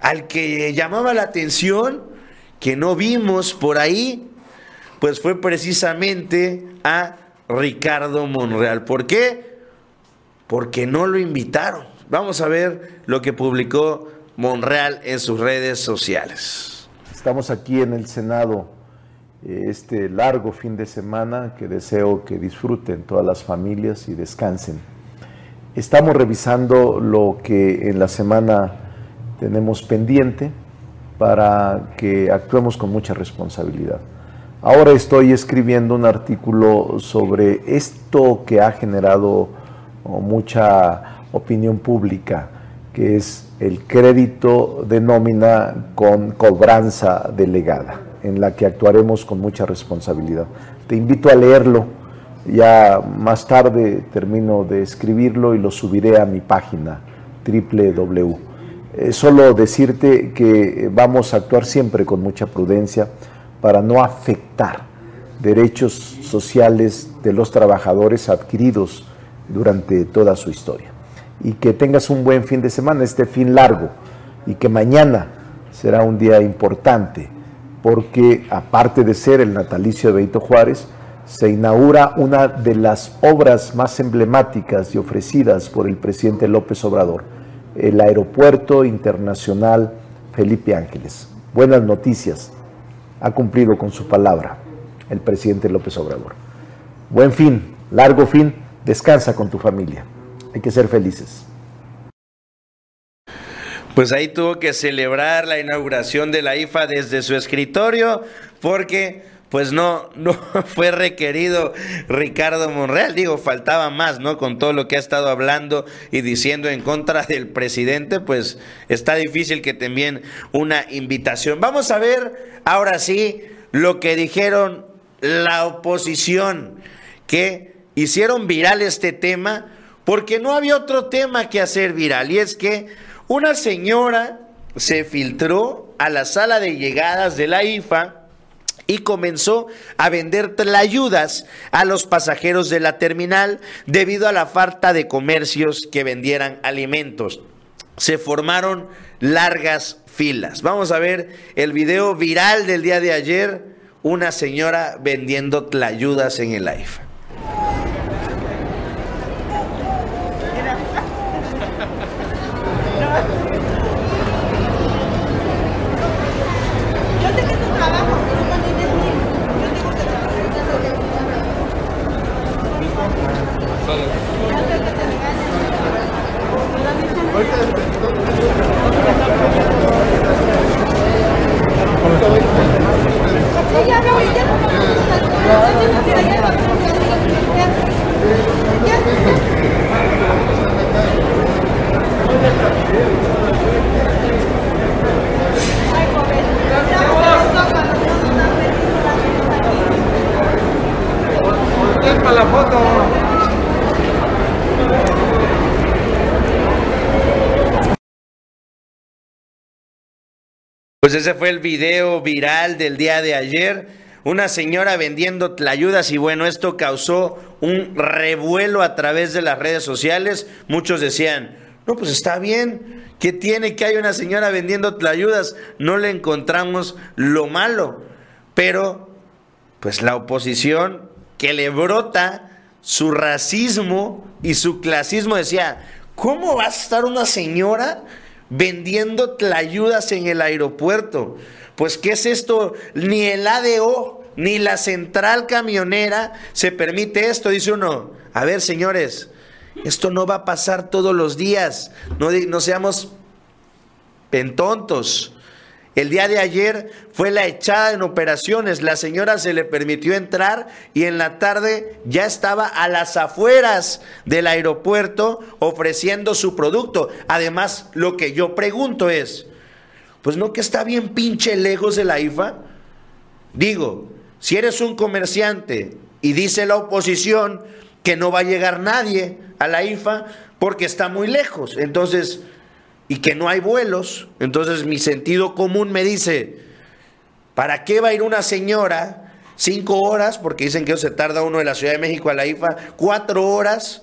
Al que llamaba la atención que no vimos por ahí, pues fue precisamente a Ricardo Monreal. ¿Por qué? Porque no lo invitaron. Vamos a ver lo que publicó Monreal en sus redes sociales. Estamos aquí en el Senado eh, este largo fin de semana que deseo que disfruten todas las familias y descansen. Estamos revisando lo que en la semana tenemos pendiente para que actuemos con mucha responsabilidad. Ahora estoy escribiendo un artículo sobre esto que ha generado oh, mucha opinión pública, que es el crédito de nómina con cobranza delegada, en la que actuaremos con mucha responsabilidad. Te invito a leerlo, ya más tarde termino de escribirlo y lo subiré a mi página www eh, solo decirte que vamos a actuar siempre con mucha prudencia para no afectar derechos sociales de los trabajadores adquiridos durante toda su historia. Y que tengas un buen fin de semana, este fin largo, y que mañana será un día importante, porque aparte de ser el natalicio de Benito Juárez, se inaugura una de las obras más emblemáticas y ofrecidas por el presidente López Obrador, el Aeropuerto Internacional Felipe Ángeles. Buenas noticias. Ha cumplido con su palabra el presidente López Obrador. Buen fin, largo fin, descansa con tu familia. Hay que ser felices. Pues ahí tuvo que celebrar la inauguración de la IFA desde su escritorio porque pues no, no [LAUGHS] fue requerido Ricardo Monreal. Digo, faltaba más, ¿no? Con todo lo que ha estado hablando y diciendo en contra [LAUGHS] del presidente, pues está difícil que te envíen una invitación. Vamos a ver ahora sí lo que dijeron la oposición, que hicieron viral este tema, porque no había otro tema que hacer viral. Y es que una señora se filtró a la sala de llegadas de la IFA y comenzó a vender tlayudas a los pasajeros de la terminal debido a la falta de comercios que vendieran alimentos. Se formaron largas filas. Vamos a ver el video viral del día de ayer, una señora vendiendo tlayudas en el live. Pues ese fue el video viral del día de ayer. Una señora vendiendo tlayudas y bueno, esto causó un revuelo a través de las redes sociales. Muchos decían, no, pues está bien, ¿qué tiene que hay una señora vendiendo tlayudas? No le encontramos lo malo. Pero, pues la oposición que le brota su racismo y su clasismo decía, ¿cómo va a estar una señora vendiendo tlayudas en el aeropuerto. Pues, ¿qué es esto? Ni el ADO, ni la central camionera se permite esto, dice uno. A ver, señores, esto no va a pasar todos los días. No, no seamos pentontos. El día de ayer fue la echada en operaciones. La señora se le permitió entrar y en la tarde ya estaba a las afueras del aeropuerto ofreciendo su producto. Además, lo que yo pregunto es, pues no que está bien pinche lejos de la IFA. Digo, si eres un comerciante y dice la oposición que no va a llegar nadie a la IFA porque está muy lejos, entonces y que no hay vuelos, entonces mi sentido común me dice, ¿para qué va a ir una señora cinco horas, porque dicen que se tarda uno de la Ciudad de México a la IFA, cuatro horas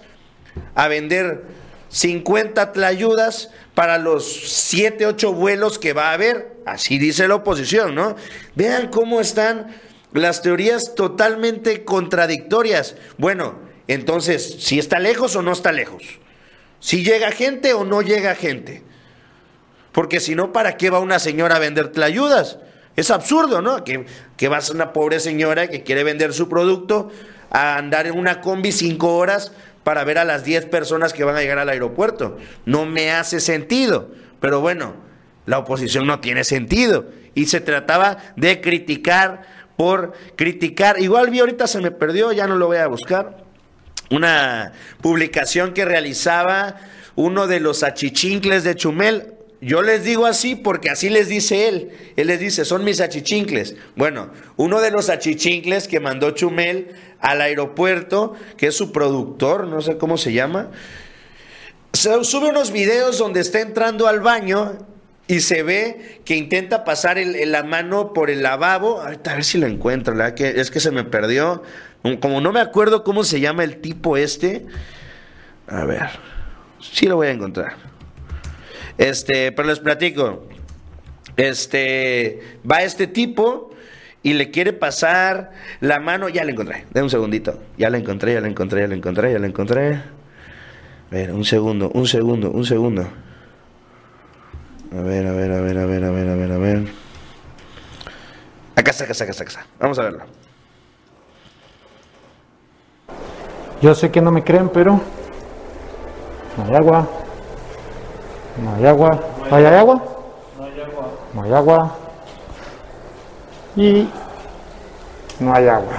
a vender 50 tlayudas para los siete, ocho vuelos que va a haber? Así dice la oposición, ¿no? Vean cómo están las teorías totalmente contradictorias. Bueno, entonces, si está lejos o no está lejos. Si llega gente o no llega gente. Porque si no, ¿para qué va una señora a vender tlayudas? Es absurdo, ¿no? Que, que vas a una pobre señora que quiere vender su producto a andar en una combi cinco horas para ver a las diez personas que van a llegar al aeropuerto. No me hace sentido. Pero bueno, la oposición no tiene sentido. Y se trataba de criticar por criticar. Igual vi ahorita se me perdió, ya no lo voy a buscar. Una publicación que realizaba uno de los achichincles de Chumel. Yo les digo así porque así les dice él. Él les dice, son mis achichincles. Bueno, uno de los achichincles que mandó Chumel al aeropuerto, que es su productor, no sé cómo se llama, sube unos videos donde está entrando al baño y se ve que intenta pasar la mano por el lavabo. Ahorita a ver si lo encuentro. Que, es que se me perdió. Como no me acuerdo cómo se llama el tipo este. A ver, sí lo voy a encontrar. Este, pero les platico. Este, va este tipo y le quiere pasar la mano. Ya la encontré. De un segundito. Ya la encontré, ya la encontré, ya la encontré, ya la encontré. A ver, un segundo, un segundo, un segundo. A ver, a ver, a ver, a ver, a ver, a ver, a ver. Acá está, acá está, acá está. Vamos a verlo. Yo sé que no me creen, pero no hay agua. No hay agua. ¿Hay agua? No hay agua. No hay agua. Y no hay agua.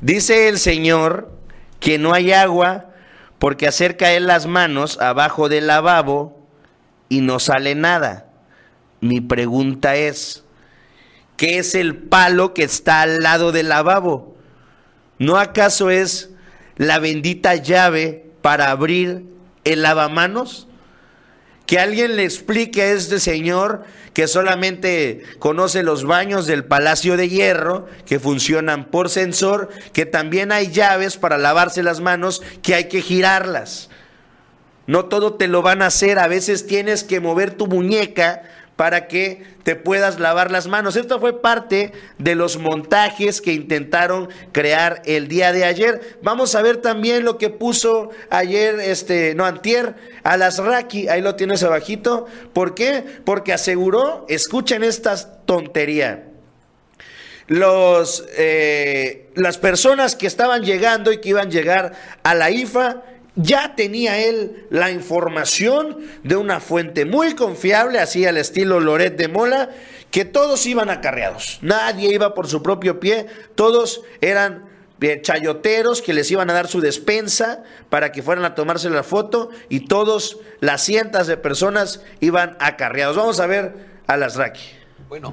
Dice el Señor que no hay agua porque acerca él las manos abajo del lavabo y no sale nada. Mi pregunta es, ¿qué es el palo que está al lado del lavabo? ¿No acaso es la bendita llave para abrir el lavamanos? Que alguien le explique a este señor que solamente conoce los baños del Palacio de Hierro, que funcionan por sensor, que también hay llaves para lavarse las manos, que hay que girarlas. No todo te lo van a hacer, a veces tienes que mover tu muñeca para que te puedas lavar las manos. Esto fue parte de los montajes que intentaron crear el día de ayer. Vamos a ver también lo que puso ayer, este, no, antier, a las Raki, ahí lo tienes abajito. ¿Por qué? Porque aseguró, escuchen esta tontería. Los, eh, las personas que estaban llegando y que iban a llegar a la IFA ya tenía él la información de una fuente muy confiable, así al estilo Loret de Mola, que todos iban acarreados. Nadie iba por su propio pie, todos eran eh, chayoteros que les iban a dar su despensa para que fueran a tomarse la foto y todos, las cientos de personas, iban acarreados. Vamos a ver a las Raki. Bueno,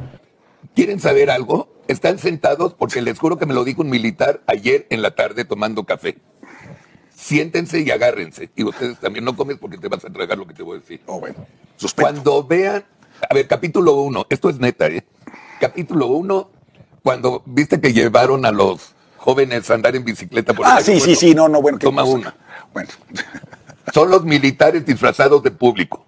¿quieren saber algo? Están sentados porque les juro que me lo dijo un militar ayer en la tarde tomando café siéntense y agárrense. Y ustedes también no comes porque te vas a tragar lo que te voy a decir. Oh, bueno. Cuando vean, a ver, capítulo uno, esto es neta, ¿eh? Capítulo uno, cuando viste que llevaron a los jóvenes a andar en bicicleta por Ah, sí, sí, sí, no, no, bueno. Toma una. Bueno. Son los militares disfrazados de público.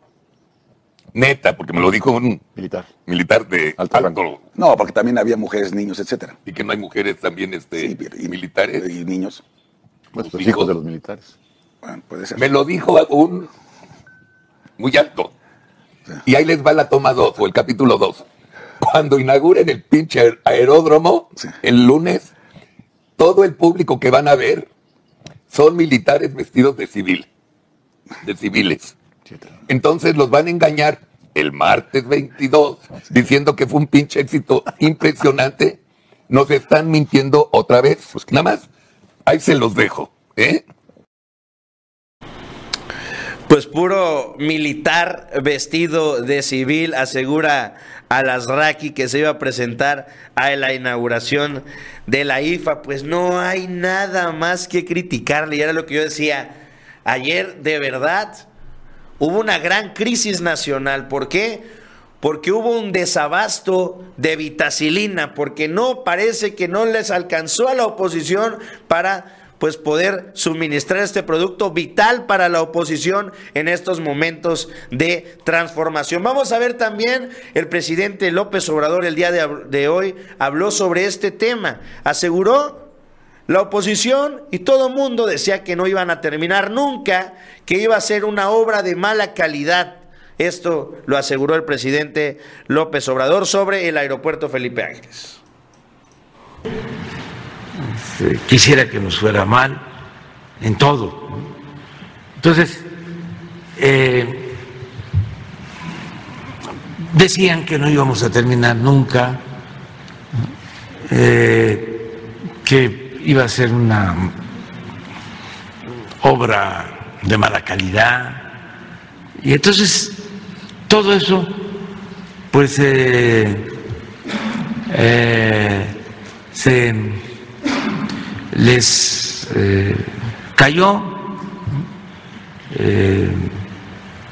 Neta, porque me lo dijo un militar, militar de alto, rango. No, porque también había mujeres, niños, etcétera. Y que no hay mujeres también este, y, militares. Y niños. Pues los hijos de los militares. Bueno, puede ser. Me lo dijo un muy alto. Y ahí les va la toma 2 o el capítulo 2. Cuando inauguren el pinche aeródromo, el lunes, todo el público que van a ver son militares vestidos de civil, de civiles. Entonces los van a engañar el martes 22 diciendo que fue un pinche éxito impresionante. Nos están mintiendo otra vez. Pues nada más, ahí se los dejo. ¿eh? Pues puro militar vestido de civil asegura a las Raki que se iba a presentar a la inauguración de la IFA. Pues no hay nada más que criticarle. Y era lo que yo decía ayer, de verdad, hubo una gran crisis nacional. ¿Por qué? Porque hubo un desabasto de vitacilina, porque no parece que no les alcanzó a la oposición para pues poder suministrar este producto vital para la oposición en estos momentos de transformación. Vamos a ver también, el presidente López Obrador el día de, hoy habló sobre este tema, aseguró la oposición y todo mundo decía que no iban a terminar nunca, que iba a ser una obra de mala calidad. Esto lo aseguró el presidente López Obrador sobre el aeropuerto Felipe Ángeles. Quisiera que nos fuera mal en todo. Entonces, eh, decían que no íbamos a terminar nunca, eh, que iba a ser una obra de mala calidad. Y entonces, todo eso, pues, eh, se les eh, cayó, eh,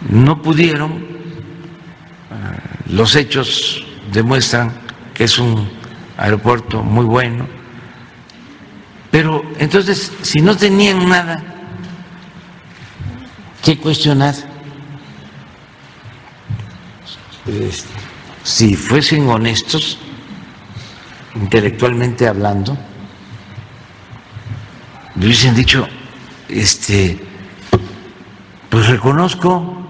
no pudieron, eh, los hechos demuestran que es un aeropuerto muy bueno, pero entonces si no tenían nada que cuestionar, si fuesen honestos, intelectualmente hablando, le hubiesen dicho, este, pues reconozco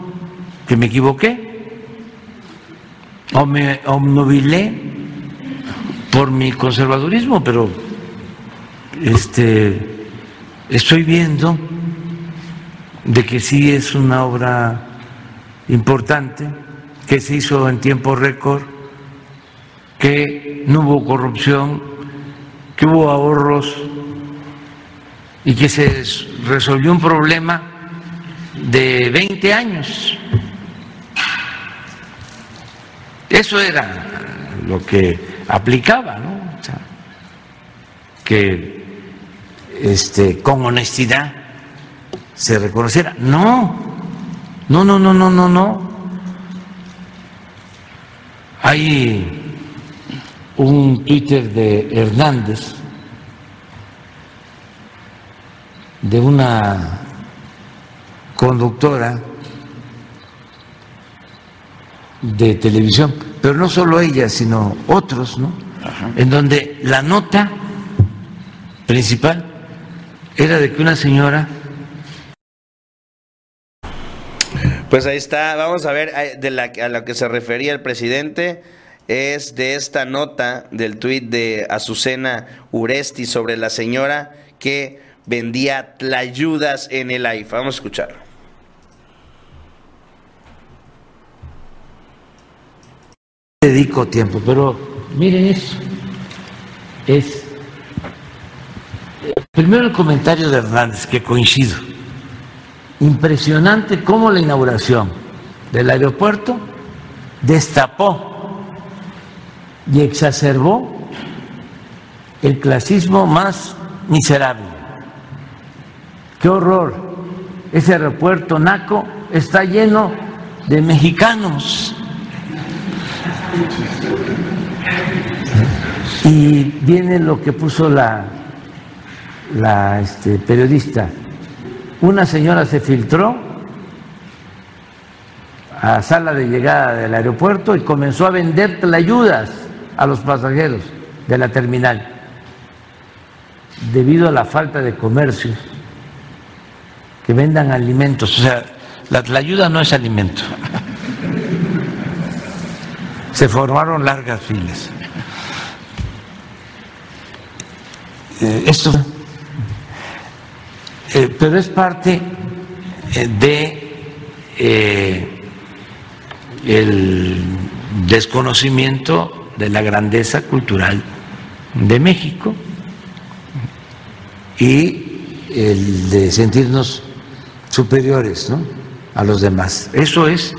que me equivoqué o me obnubilé por mi conservadurismo, pero este, estoy viendo de que sí es una obra importante, que se hizo en tiempo récord, que no hubo corrupción, que hubo ahorros y que se resolvió un problema de 20 años. Eso era lo que aplicaba, ¿no? que este, con honestidad se reconociera. No, no, no, no, no, no, no. Hay un Twitter de Hernández de una conductora de televisión, pero no solo ella, sino otros, ¿no? En donde la nota principal era de que una señora Pues ahí está, vamos a ver de la, a lo que se refería el presidente, es de esta nota del tuit de Azucena Uresti sobre la señora que vendía tlayudas en el AIFA. Vamos a escucharlo. Dedico tiempo, pero miren eso. Es primero el comentario de Hernández, que coincido. Impresionante cómo la inauguración del aeropuerto destapó y exacerbó el clasismo más miserable qué horror. Ese aeropuerto Naco está lleno de mexicanos. Y viene lo que puso la, la este, periodista. Una señora se filtró a sala de llegada del aeropuerto y comenzó a vender ayudas a los pasajeros de la terminal debido a la falta de comercios que vendan alimentos. O sea, la, ayuda no es alimento. [LAUGHS] Se formaron largas filas. Eh, esto, eh, pero es parte eh, de el desconocimiento de la grandeza cultural de México y el de sentirnos superiores a los demás. Eso es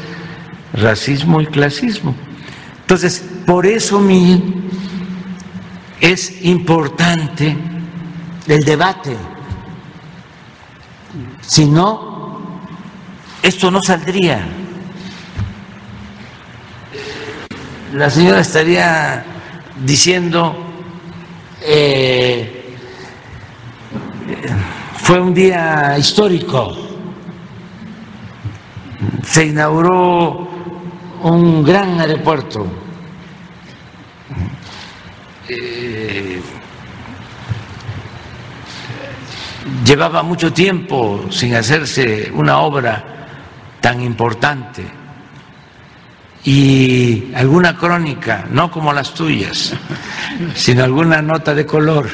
racismo y clasismo. Entonces, por eso es importante el debate. Si no, esto no saldría. La señora estaría diciendo, eh, fue un día histórico, se inauguró un gran aeropuerto. Eh, llevaba mucho tiempo sin hacerse una obra tan importante y alguna crónica, no como las tuyas, [LAUGHS] sino alguna nota de color.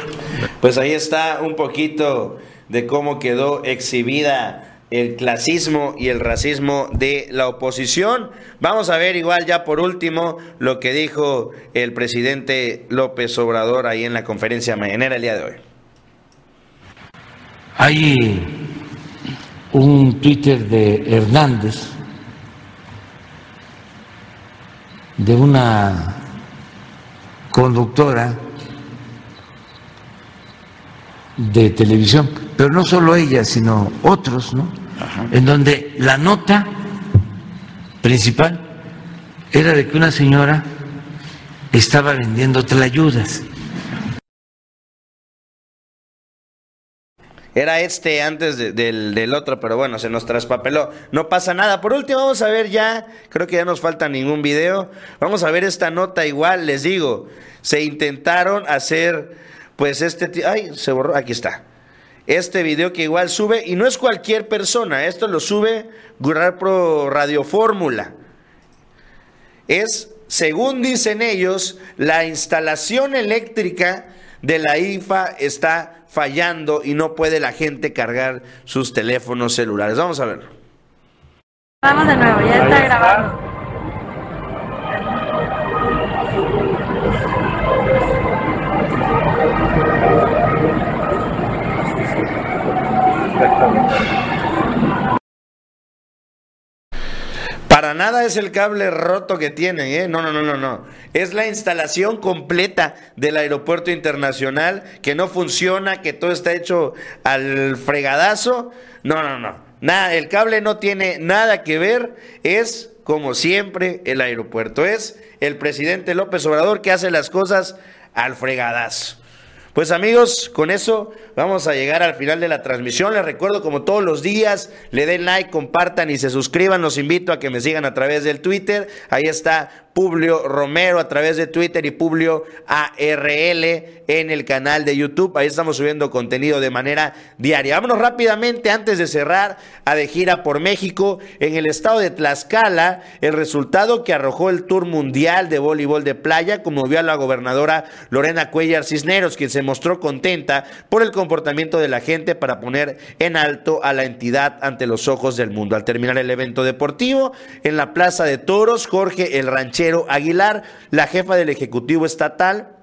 Pues ahí está un poquito de cómo quedó exhibida el clasismo y el racismo de la oposición. Vamos a ver igual ya por último lo que dijo el presidente López Obrador ahí en la conferencia mañanera el día de hoy. Hay un Twitter de Hernández, de una conductora de televisión, pero no solo ella, sino otros, ¿no? En donde la nota principal era de que una señora estaba vendiendo tlayudas. Era este antes del, del, otro, pero bueno, se nos traspapeló. No pasa nada. Por último, vamos a ver ya, creo que ya nos falta ningún video. Vamos a ver esta nota igual, les digo. Se intentaron hacer pues este, ay, se borró, aquí está. Este video que igual sube, y no es cualquier persona, esto lo sube Pro Radio Fórmula. Es, según dicen ellos, la instalación eléctrica de la IFA está fallando y no puede la gente cargar sus teléfonos celulares. Vamos a ver. Vamos de nuevo, ya está grabando. Para nada es el cable roto que tienen, ¿eh? No, no, no, no, no. Es la instalación completa del aeropuerto internacional que no funciona, que todo está hecho al fregadazo. No, no, no. Nada, el cable no tiene nada que ver. Es, como siempre, el aeropuerto. Es el presidente López Obrador que hace las cosas al fregadazo. Pues amigos, con eso vamos a llegar al final de la transmisión. Les recuerdo como todos los días, le den like, compartan y se suscriban. Los invito a que me sigan a través del Twitter. Ahí está Publio Romero a través de Twitter y Publio ARL en el canal de YouTube. Ahí estamos subiendo contenido de manera diaria. Vámonos rápidamente antes de cerrar a de gira por México. En el estado de Tlaxcala, el resultado que arrojó el Tour Mundial de Voleibol de Playa conmovió a la gobernadora Lorena Cuellar Cisneros, quien se mostró contenta por el comportamiento de la gente para poner en alto a la entidad ante los ojos del mundo. Al terminar el evento deportivo, en la Plaza de Toros, Jorge el Ranchero Aguilar, la jefa del Ejecutivo Estatal,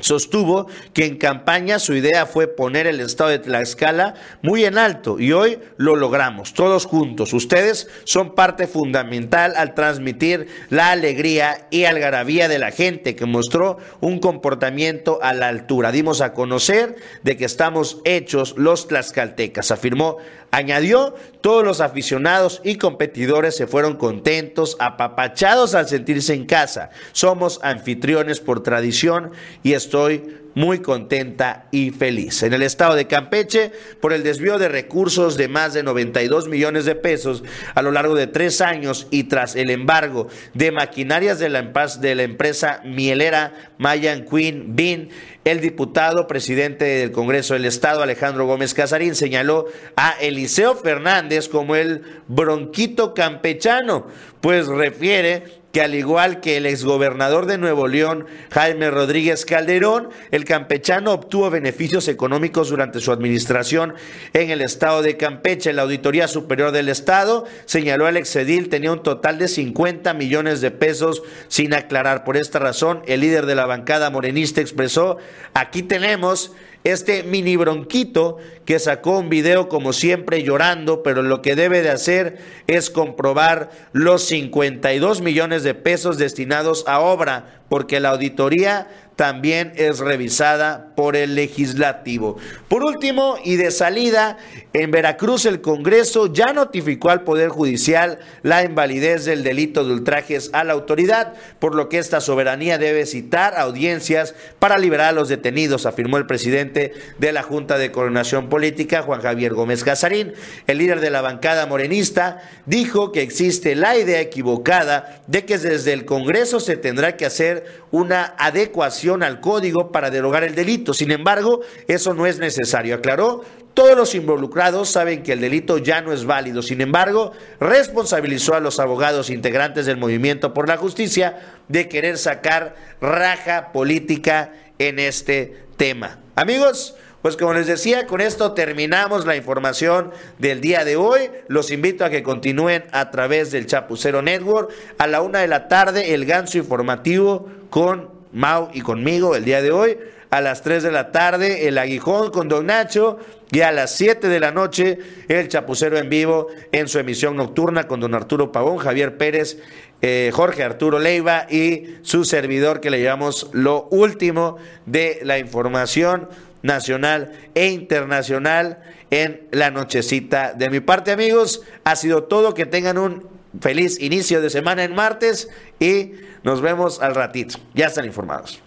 Sostuvo que en campaña su idea fue poner el estado de Tlaxcala muy en alto y hoy lo logramos, todos juntos. Ustedes son parte fundamental al transmitir la alegría y algarabía de la gente que mostró un comportamiento a la altura. Dimos a conocer de que estamos hechos los tlaxcaltecas, afirmó Añadió, todos los aficionados y competidores se fueron contentos, apapachados al sentirse en casa. Somos anfitriones por tradición y estoy muy contenta y feliz. En el estado de Campeche, por el desvío de recursos de más de 92 millones de pesos a lo largo de tres años y tras el embargo de maquinarias de la, empresa mielera Mayan Queen Bean, el diputado presidente del Congreso del Estado, Alejandro Gómez Casarín, señaló a Eliseo Fernández como el bronquito campechano, pues refiere que al igual que el exgobernador de Nuevo León, Jaime Rodríguez Calderón, el campechano obtuvo beneficios económicos durante su administración en el estado de Campeche. La Auditoría Superior del Estado señaló al exedil tenía un total de 50 millones de pesos sin aclarar. Por esta razón, el líder de la bancada morenista expresó, aquí tenemos este mini bronquito que sacó un video como siempre llorando, pero lo que debe de hacer es comprobar los 52 millones de pesos destinados a obra, porque la auditoría también es revisada por el legislativo. Por último, y de salida, en Veracruz el Congreso ya notificó al Poder Judicial la invalidez del delito de ultrajes a la autoridad, por lo que esta soberanía debe citar audiencias para liberar a los detenidos, afirmó el presidente de la Junta de Coordinación Política, Juan Javier Gómez Casarín. El líder de la bancada morenista dijo que existe la idea equivocada de que desde el Congreso se tendrá que hacer una adecuación al código para derogar el delito. Sin embargo, eso no es necesario. Aclaró, todos los involucrados saben que el delito ya no es válido. Sin embargo, responsabilizó a los abogados integrantes del movimiento por la justicia de querer sacar raja política en este tema. Amigos, pues como les decía, con esto terminamos la información del día de hoy. Los invito a que continúen a través del Chapucero Network. A la una de la tarde, el ganso informativo con Mau y conmigo el día de hoy. A las 3 de la tarde, el aguijón con Don Nacho. Y a las 7 de la noche, el Chapucero en vivo en su emisión nocturna con Don Arturo Pavón, Javier Pérez, eh, Jorge Arturo Leiva y su servidor que le llevamos lo último de la información nacional e internacional en la nochecita. De mi parte, amigos, ha sido todo. Que tengan un feliz inicio de semana en martes y nos vemos al ratito. Ya están informados.